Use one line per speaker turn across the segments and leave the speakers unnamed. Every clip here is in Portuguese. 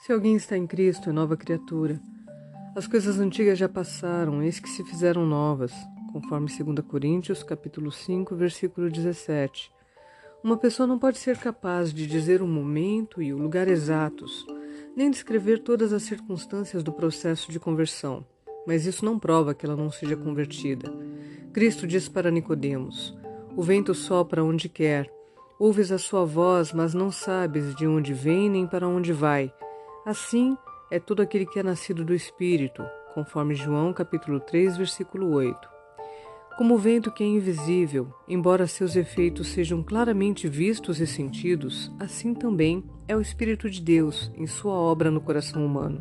Se alguém está em Cristo, é nova criatura. As coisas antigas já passaram, eis que se fizeram novas, conforme 2 Coríntios, capítulo 5, versículo 17. Uma pessoa não pode ser capaz de dizer o momento e o lugar exatos, nem descrever todas as circunstâncias do processo de conversão, mas isso não prova que ela não seja convertida. Cristo diz para Nicodemos: O vento sopra onde quer, ouves a sua voz, mas não sabes de onde vem nem para onde vai. Assim é todo aquele que é nascido do Espírito, conforme João capítulo 3, versículo 8. Como o vento que é invisível, embora seus efeitos sejam claramente vistos e sentidos, assim também é o Espírito de Deus em sua obra no coração humano.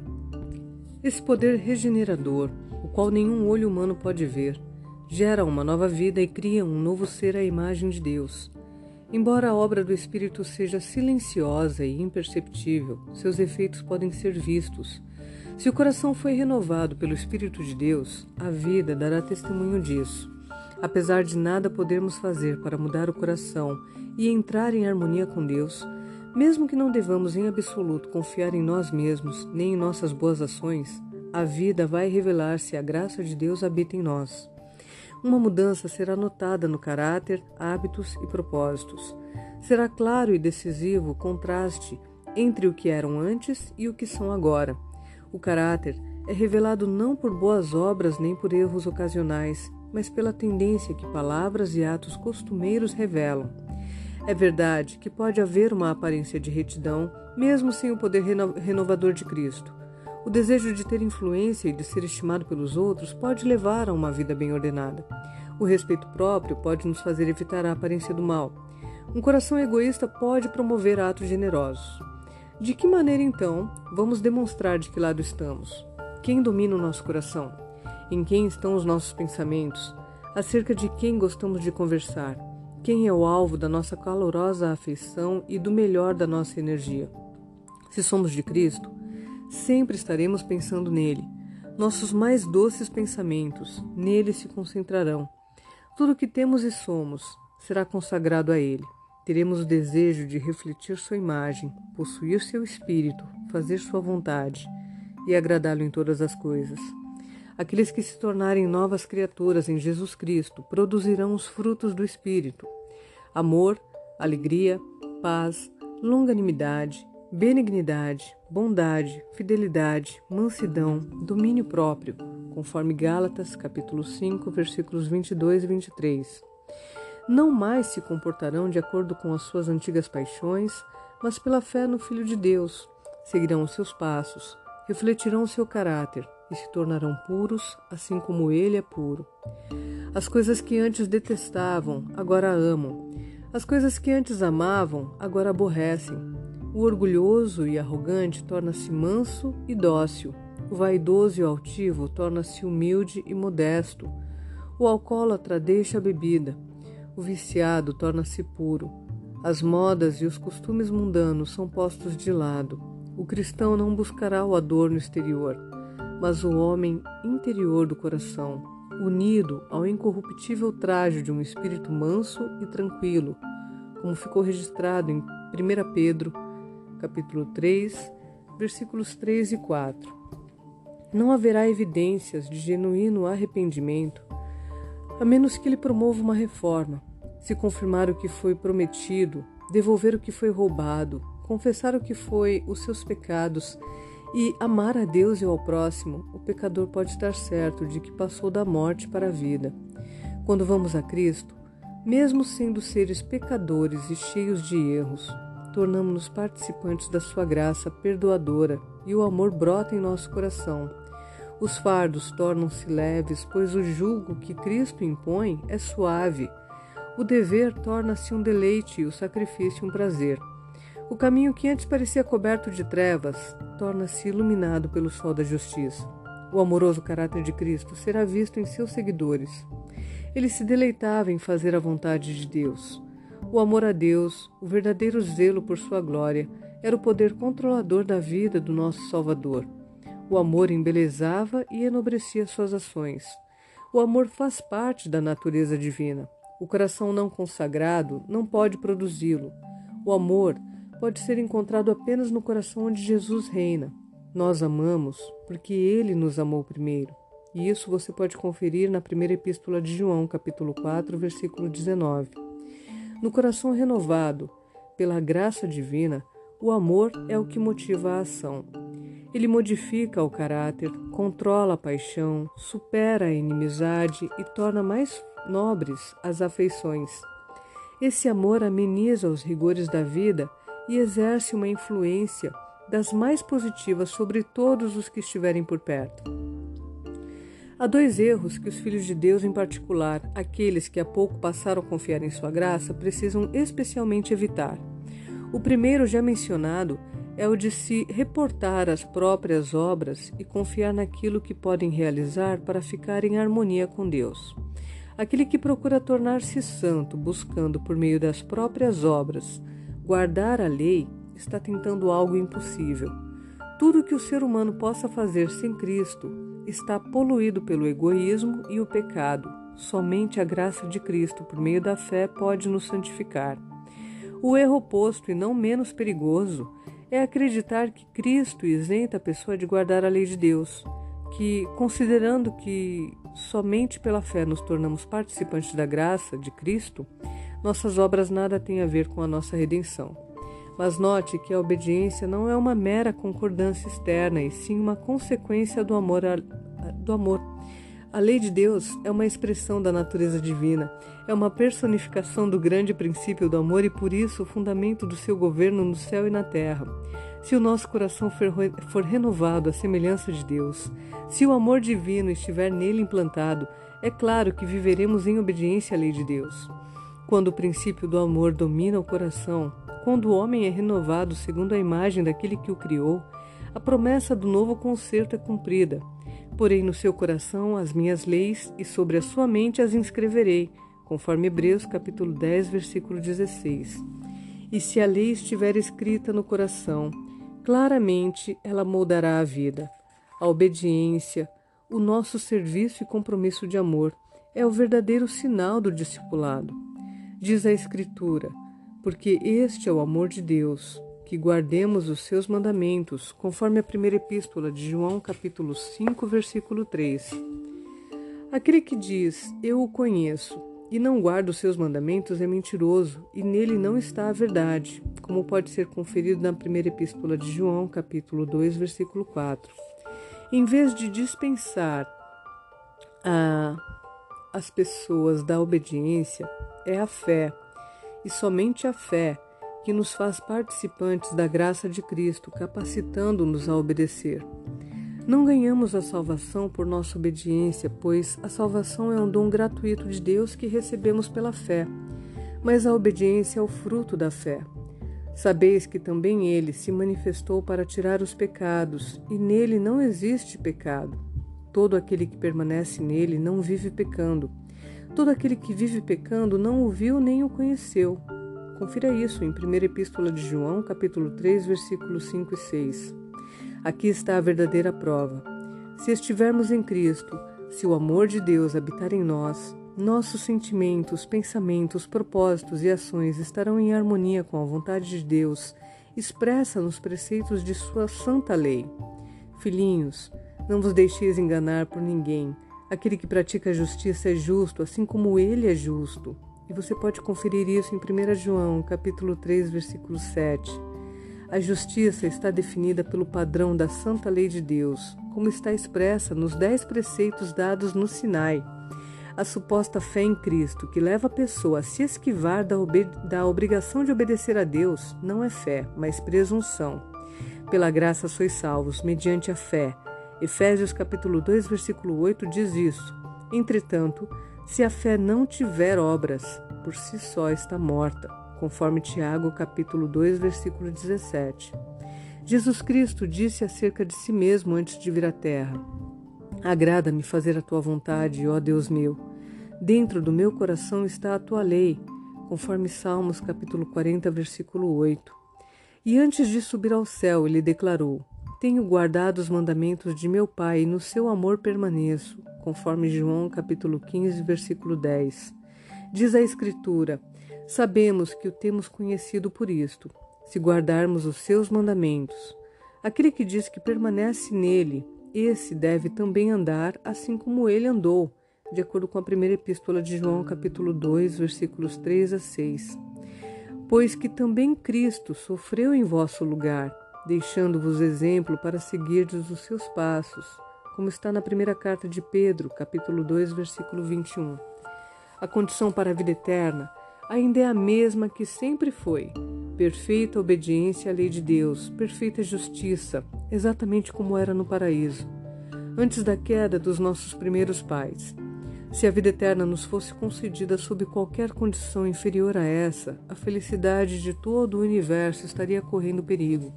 Esse poder regenerador, o qual nenhum olho humano pode ver, gera uma nova vida e cria um novo ser à imagem de Deus. Embora a obra do Espírito seja silenciosa e imperceptível, seus efeitos podem ser vistos. Se o coração foi renovado pelo Espírito de Deus, a vida dará testemunho disso. Apesar de nada podermos fazer para mudar o coração e entrar em harmonia com Deus, mesmo que não devamos em absoluto confiar em nós mesmos nem em nossas boas ações, a vida vai revelar se a graça de Deus habita em nós. Uma mudança será notada no caráter, hábitos e propósitos. Será claro e decisivo o contraste entre o que eram antes e o que são agora. O caráter é revelado não por boas obras nem por erros ocasionais, mas pela tendência que palavras e atos costumeiros revelam. É verdade que pode haver uma aparência de retidão, mesmo sem o poder renovador de Cristo. O desejo de ter influência e de ser estimado pelos outros pode levar a uma vida bem ordenada. O respeito próprio pode nos fazer evitar a aparência do mal. Um coração egoísta pode promover atos generosos. De que maneira, então, vamos demonstrar de que lado estamos? Quem domina o nosso coração? Em quem estão os nossos pensamentos? Acerca de quem gostamos de conversar? Quem é o alvo da nossa calorosa afeição e do melhor da nossa energia? Se somos de Cristo, Sempre estaremos pensando nele. Nossos mais doces pensamentos nele se concentrarão. Tudo o que temos e somos será consagrado a ele. Teremos o desejo de refletir sua imagem, possuir seu espírito, fazer sua vontade e agradá-lo em todas as coisas. Aqueles que se tornarem novas criaturas em Jesus Cristo produzirão os frutos do Espírito: amor, alegria, paz, longanimidade, benignidade, bondade, fidelidade, mansidão, domínio próprio, conforme Gálatas, capítulo 5, versículos 22 e 23. Não mais se comportarão de acordo com as suas antigas paixões, mas pela fé no Filho de Deus. Seguirão os seus passos, refletirão o seu caráter e se tornarão puros, assim como ele é puro. As coisas que antes detestavam, agora amam. As coisas que antes amavam, agora aborrecem. O orgulhoso e arrogante torna-se manso e dócil. O vaidoso e altivo torna-se humilde e modesto. O alcoólatra deixa a bebida. O viciado torna-se puro. As modas e os costumes mundanos são postos de lado. O cristão não buscará o adorno exterior, mas o homem interior do coração, unido ao incorruptível traje de um espírito manso e tranquilo, como ficou registrado em 1 Pedro capítulo 3, versículos 3 e 4. Não haverá evidências de genuíno arrependimento, a menos que ele promova uma reforma, se confirmar o que foi prometido, devolver o que foi roubado, confessar o que foi os seus pecados e amar a Deus e ao próximo, o pecador pode estar certo de que passou da morte para a vida. Quando vamos a Cristo, mesmo sendo seres pecadores e cheios de erros, tornamos-nos participantes da Sua graça perdoadora e o amor brota em nosso coração. Os fardos tornam-se leves, pois o jugo que Cristo impõe é suave. O dever torna-se um deleite e o sacrifício um prazer. O caminho que antes parecia coberto de trevas torna-se iluminado pelo sol da justiça. O amoroso caráter de Cristo será visto em seus seguidores. Ele se deleitava em fazer a vontade de Deus. O amor a Deus, o verdadeiro zelo por sua glória, era o poder controlador da vida do nosso Salvador. O amor embelezava e enobrecia suas ações. O amor faz parte da natureza divina. O coração não consagrado não pode produzi-lo. O amor pode ser encontrado apenas no coração onde Jesus reina. Nós amamos porque ele nos amou primeiro. E isso você pode conferir na primeira epístola de João, capítulo 4, versículo 19. No coração renovado pela graça divina, o amor é o que motiva a ação. Ele modifica o caráter, controla a paixão, supera a inimizade e torna mais nobres as afeições. Esse amor ameniza os rigores da vida e exerce uma influência das mais positivas sobre todos os que estiverem por perto. Há dois erros que os filhos de Deus, em particular aqueles que há pouco passaram a confiar em Sua graça, precisam especialmente evitar. O primeiro, já mencionado, é o de se reportar às próprias obras e confiar naquilo que podem realizar para ficar em harmonia com Deus. Aquele que procura tornar-se santo, buscando por meio das próprias obras guardar a lei, está tentando algo impossível. Tudo que o ser humano possa fazer sem Cristo está poluído pelo egoísmo e o pecado. Somente a graça de Cristo, por meio da fé, pode nos santificar. O erro oposto e não menos perigoso é acreditar que Cristo isenta a pessoa de guardar a lei de Deus, que, considerando que somente pela fé nos tornamos participantes da graça de Cristo, nossas obras nada têm a ver com a nossa redenção. Mas note que a obediência não é uma mera concordância externa, e sim uma consequência do amor. A, do amor. A lei de Deus é uma expressão da natureza divina, é uma personificação do grande princípio do amor e por isso o fundamento do seu governo no céu e na terra. Se o nosso coração for renovado à semelhança de Deus, se o amor divino estiver nele implantado, é claro que viveremos em obediência à lei de Deus. Quando o princípio do amor domina o coração, quando o homem é renovado segundo a imagem daquele que o criou, a promessa do novo concerto é cumprida. Porém, no seu coração as minhas leis e sobre a sua mente as inscreverei, conforme Hebreus capítulo 10, versículo 16. E se a lei estiver escrita no coração, claramente ela moldará a vida. A obediência, o nosso serviço e compromisso de amor é o verdadeiro sinal do discipulado. Diz a Escritura: porque este é o amor de Deus, que guardemos os seus mandamentos, conforme a primeira epístola de João, capítulo 5, versículo 3. Aquele que diz, Eu o conheço, e não guarda os seus mandamentos é mentiroso, e nele não está a verdade, como pode ser conferido na primeira epístola de João, capítulo 2, versículo 4. Em vez de dispensar a, as pessoas da obediência, é a fé, e somente a fé que nos faz participantes da graça de Cristo, capacitando-nos a obedecer. Não ganhamos a salvação por nossa obediência, pois a salvação é um dom gratuito de Deus que recebemos pela fé, mas a obediência é o fruto da fé. Sabeis que também ele se manifestou para tirar os pecados, e nele não existe pecado. Todo aquele que permanece nele não vive pecando. Todo aquele que vive pecando não o viu nem o conheceu. Confira isso em 1 Epístola de João, capítulo 3, versículos 5 e 6. Aqui está a verdadeira prova. Se estivermos em Cristo, se o amor de Deus habitar em nós, nossos sentimentos, pensamentos, propósitos e ações estarão em harmonia com a vontade de Deus, expressa nos preceitos de Sua santa lei. Filhinhos, não vos deixeis enganar por ninguém. Aquele que pratica a justiça é justo, assim como ele é justo. E você pode conferir isso em 1 João, capítulo 3, versículo 7. A justiça está definida pelo padrão da santa lei de Deus, como está expressa nos dez preceitos dados no Sinai. A suposta fé em Cristo, que leva a pessoa a se esquivar da, da obrigação de obedecer a Deus, não é fé, mas presunção. Pela graça sois salvos, mediante a fé. Efésios capítulo 2, versículo 8 diz isso. Entretanto, se a fé não tiver obras, por si só está morta, conforme Tiago capítulo 2, versículo 17. Jesus Cristo disse acerca de si mesmo antes de vir à terra: Agrada-me fazer a tua vontade, ó Deus meu. Dentro do meu coração está a tua lei, conforme Salmos capítulo 40, versículo 8. E antes de subir ao céu, ele declarou: Tenho guardado os mandamentos de meu Pai e no seu amor permaneço conforme João capítulo 15, versículo 10. Diz a Escritura: Sabemos que o temos conhecido por isto, se guardarmos os seus mandamentos. Aquele que diz que permanece nele, esse deve também andar assim como ele andou, de acordo com a primeira epístola de João, capítulo 2, versículos 3 a 6. Pois que também Cristo sofreu em vosso lugar, deixando-vos exemplo para seguirdes os seus passos, como está na primeira carta de Pedro, capítulo 2, versículo 21. A condição para a vida eterna ainda é a mesma que sempre foi: perfeita obediência à lei de Deus, perfeita justiça, exatamente como era no paraíso, antes da queda dos nossos primeiros pais. Se a vida eterna nos fosse concedida sob qualquer condição inferior a essa, a felicidade de todo o universo estaria correndo perigo.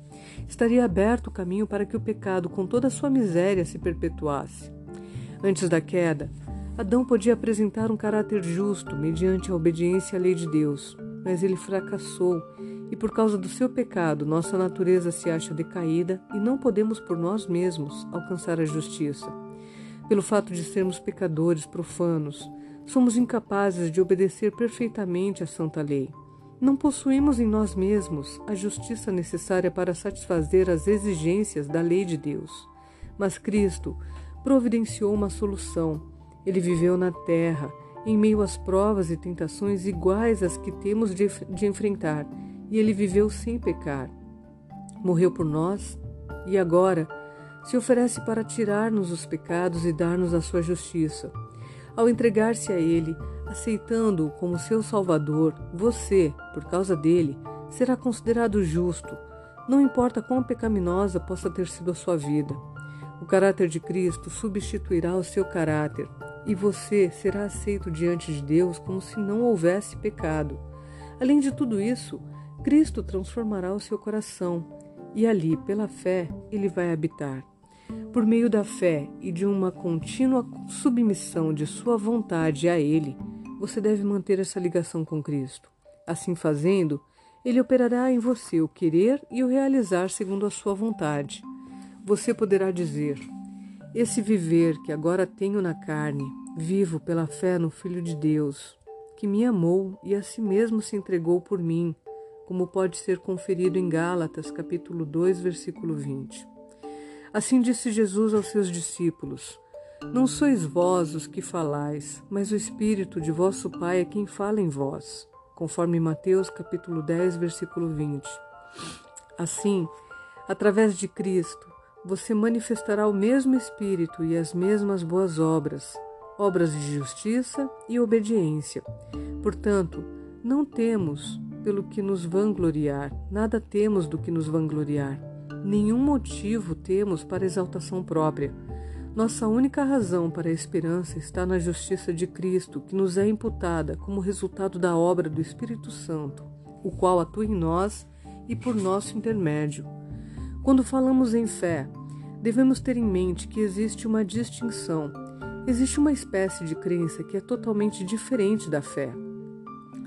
Estaria aberto o caminho para que o pecado, com toda a sua miséria, se perpetuasse. Antes da queda, Adão podia apresentar um caráter justo mediante a obediência à lei de Deus, mas ele fracassou e, por causa do seu pecado, nossa natureza se acha decaída e não podemos por nós mesmos alcançar a justiça. Pelo fato de sermos pecadores profanos, somos incapazes de obedecer perfeitamente à santa lei. Não possuímos em nós mesmos a justiça necessária para satisfazer as exigências da lei de Deus. Mas Cristo providenciou uma solução ele viveu na terra, em meio às provas e tentações iguais às que temos de, de enfrentar, e ele viveu sem pecar. Morreu por nós e agora se oferece para tirar-nos os pecados e dar-nos a sua justiça. Ao entregar-se a Ele, aceitando-o como seu Salvador, você, por causa dele, será considerado justo, não importa quão pecaminosa possa ter sido a sua vida. O caráter de Cristo substituirá o seu caráter e você será aceito diante de Deus como se não houvesse pecado. Além de tudo isso, Cristo transformará o seu coração e ali, pela fé, ele vai habitar. Por meio da fé e de uma contínua submissão de sua vontade a Ele, você deve manter essa ligação com Cristo. Assim fazendo, Ele operará em você o querer e o realizar segundo a sua vontade. Você poderá dizer: esse viver que agora tenho na carne, vivo pela fé no Filho de Deus, que me amou e a si mesmo se entregou por mim, como pode ser conferido em Gálatas, capítulo 2, versículo 20. Assim disse Jesus aos seus discípulos: Não sois vós os que falais, mas o Espírito de vosso Pai é quem fala em vós, conforme Mateus capítulo 10, versículo 20. Assim, através de Cristo, você manifestará o mesmo Espírito e as mesmas boas obras, obras de justiça e obediência. Portanto, não temos pelo que nos vangloriar, nada temos do que nos vangloriar, nenhum motivo temos para exaltação própria. Nossa única razão para a esperança está na justiça de Cristo, que nos é imputada como resultado da obra do Espírito Santo, o qual atua em nós e por nosso intermédio. Quando falamos em fé, devemos ter em mente que existe uma distinção. Existe uma espécie de crença que é totalmente diferente da fé.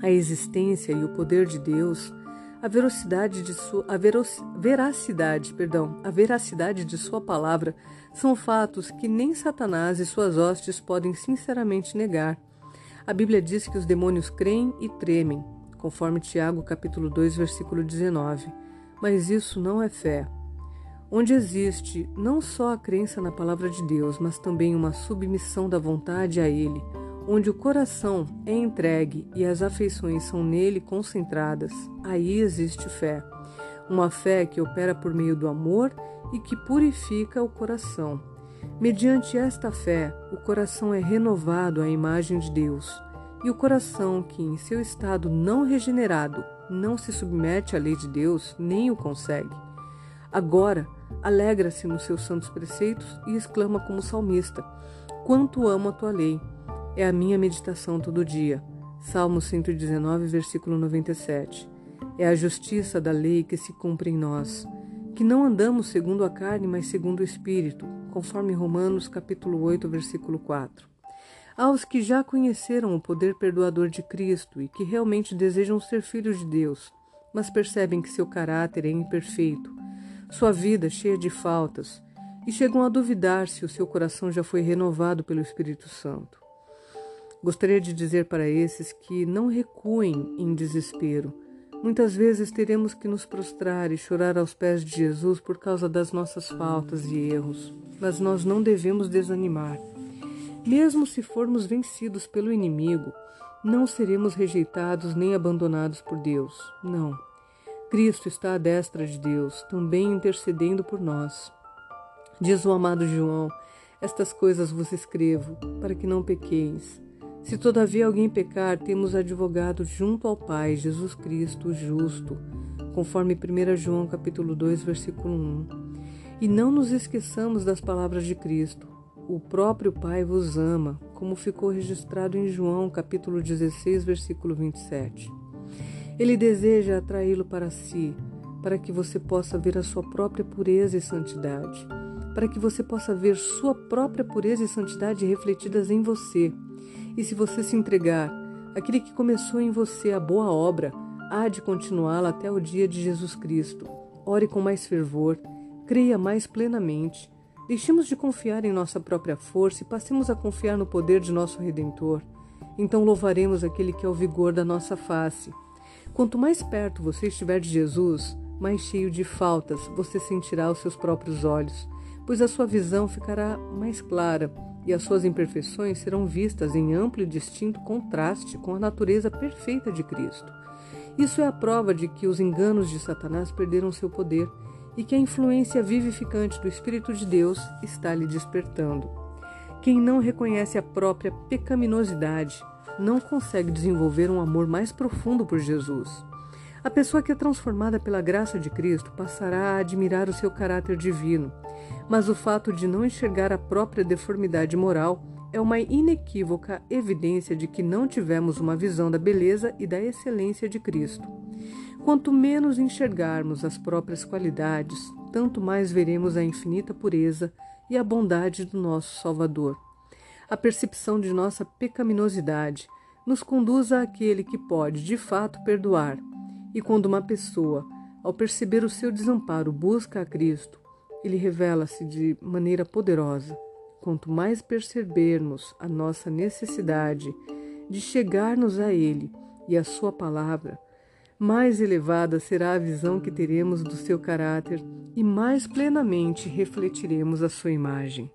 A existência e o poder de Deus, a velocidade de sua, a veracidade, perdão, a veracidade de sua palavra são fatos que nem Satanás e suas hostes podem sinceramente negar. A Bíblia diz que os demônios creem e tremem, conforme Tiago capítulo 2, versículo 19. Mas isso não é fé onde existe não só a crença na palavra de Deus, mas também uma submissão da vontade a Ele, onde o coração é entregue e as afeições são nele concentradas, aí existe fé. Uma fé que opera por meio do amor e que purifica o coração. Mediante esta fé, o coração é renovado à imagem de Deus, e o coração que, em seu estado não regenerado, não se submete à lei de Deus, nem o consegue. Agora, alegra-se nos seus santos preceitos e exclama como salmista: Quanto amo a tua lei! É a minha meditação todo dia. Salmo 119, versículo 97. É a justiça da lei que se cumpre em nós, que não andamos segundo a carne, mas segundo o Espírito, conforme Romanos capítulo 8, versículo 4. Aos que já conheceram o poder perdoador de Cristo e que realmente desejam ser filhos de Deus, mas percebem que seu caráter é imperfeito, sua vida cheia de faltas, e chegam a duvidar se o seu coração já foi renovado pelo Espírito Santo. Gostaria de dizer para esses que não recuem em desespero, Muitas vezes teremos que nos prostrar e chorar aos pés de Jesus por causa das nossas faltas e erros, mas nós não devemos desanimar. Mesmo se formos vencidos pelo inimigo, não seremos rejeitados nem abandonados por Deus. Não. Cristo está à destra de Deus, também intercedendo por nós. Diz o amado João: Estas coisas vos escrevo, para que não pequeis. Se todavia alguém pecar, temos advogado junto ao Pai, Jesus Cristo, justo, conforme 1 João capítulo 2, versículo 1. E não nos esqueçamos das palavras de Cristo. O próprio Pai vos ama, como ficou registrado em João capítulo 16, versículo 27. Ele deseja atraí-lo para si, para que você possa ver a sua própria pureza e santidade, para que você possa ver sua própria pureza e santidade refletidas em você e se você se entregar, aquele que começou em você a boa obra há de continuá-la até o dia de Jesus Cristo. Ore com mais fervor, creia mais plenamente. Deixemos de confiar em nossa própria força e passemos a confiar no poder de nosso Redentor. Então louvaremos aquele que é o vigor da nossa face. Quanto mais perto você estiver de Jesus, mais cheio de faltas você sentirá aos seus próprios olhos, pois a sua visão ficará mais clara e as suas imperfeições serão vistas em amplo e distinto contraste com a natureza perfeita de Cristo. Isso é a prova de que os enganos de Satanás perderam seu poder e que a influência vivificante do Espírito de Deus está lhe despertando. Quem não reconhece a própria pecaminosidade não consegue desenvolver um amor mais profundo por Jesus. A pessoa que é transformada pela graça de Cristo passará a admirar o seu caráter divino mas o fato de não enxergar a própria deformidade moral é uma inequívoca evidência de que não tivemos uma visão da beleza e da excelência de Cristo. Quanto menos enxergarmos as próprias qualidades, tanto mais veremos a infinita pureza e a bondade do nosso Salvador. A percepção de nossa pecaminosidade nos conduz àquele que pode, de fato, perdoar. E quando uma pessoa, ao perceber o seu desamparo, busca a Cristo, ele revela-se de maneira poderosa. Quanto mais percebermos a nossa necessidade de chegarmos a Ele e a Sua palavra, mais elevada será a visão que teremos do seu caráter e mais plenamente refletiremos a sua imagem.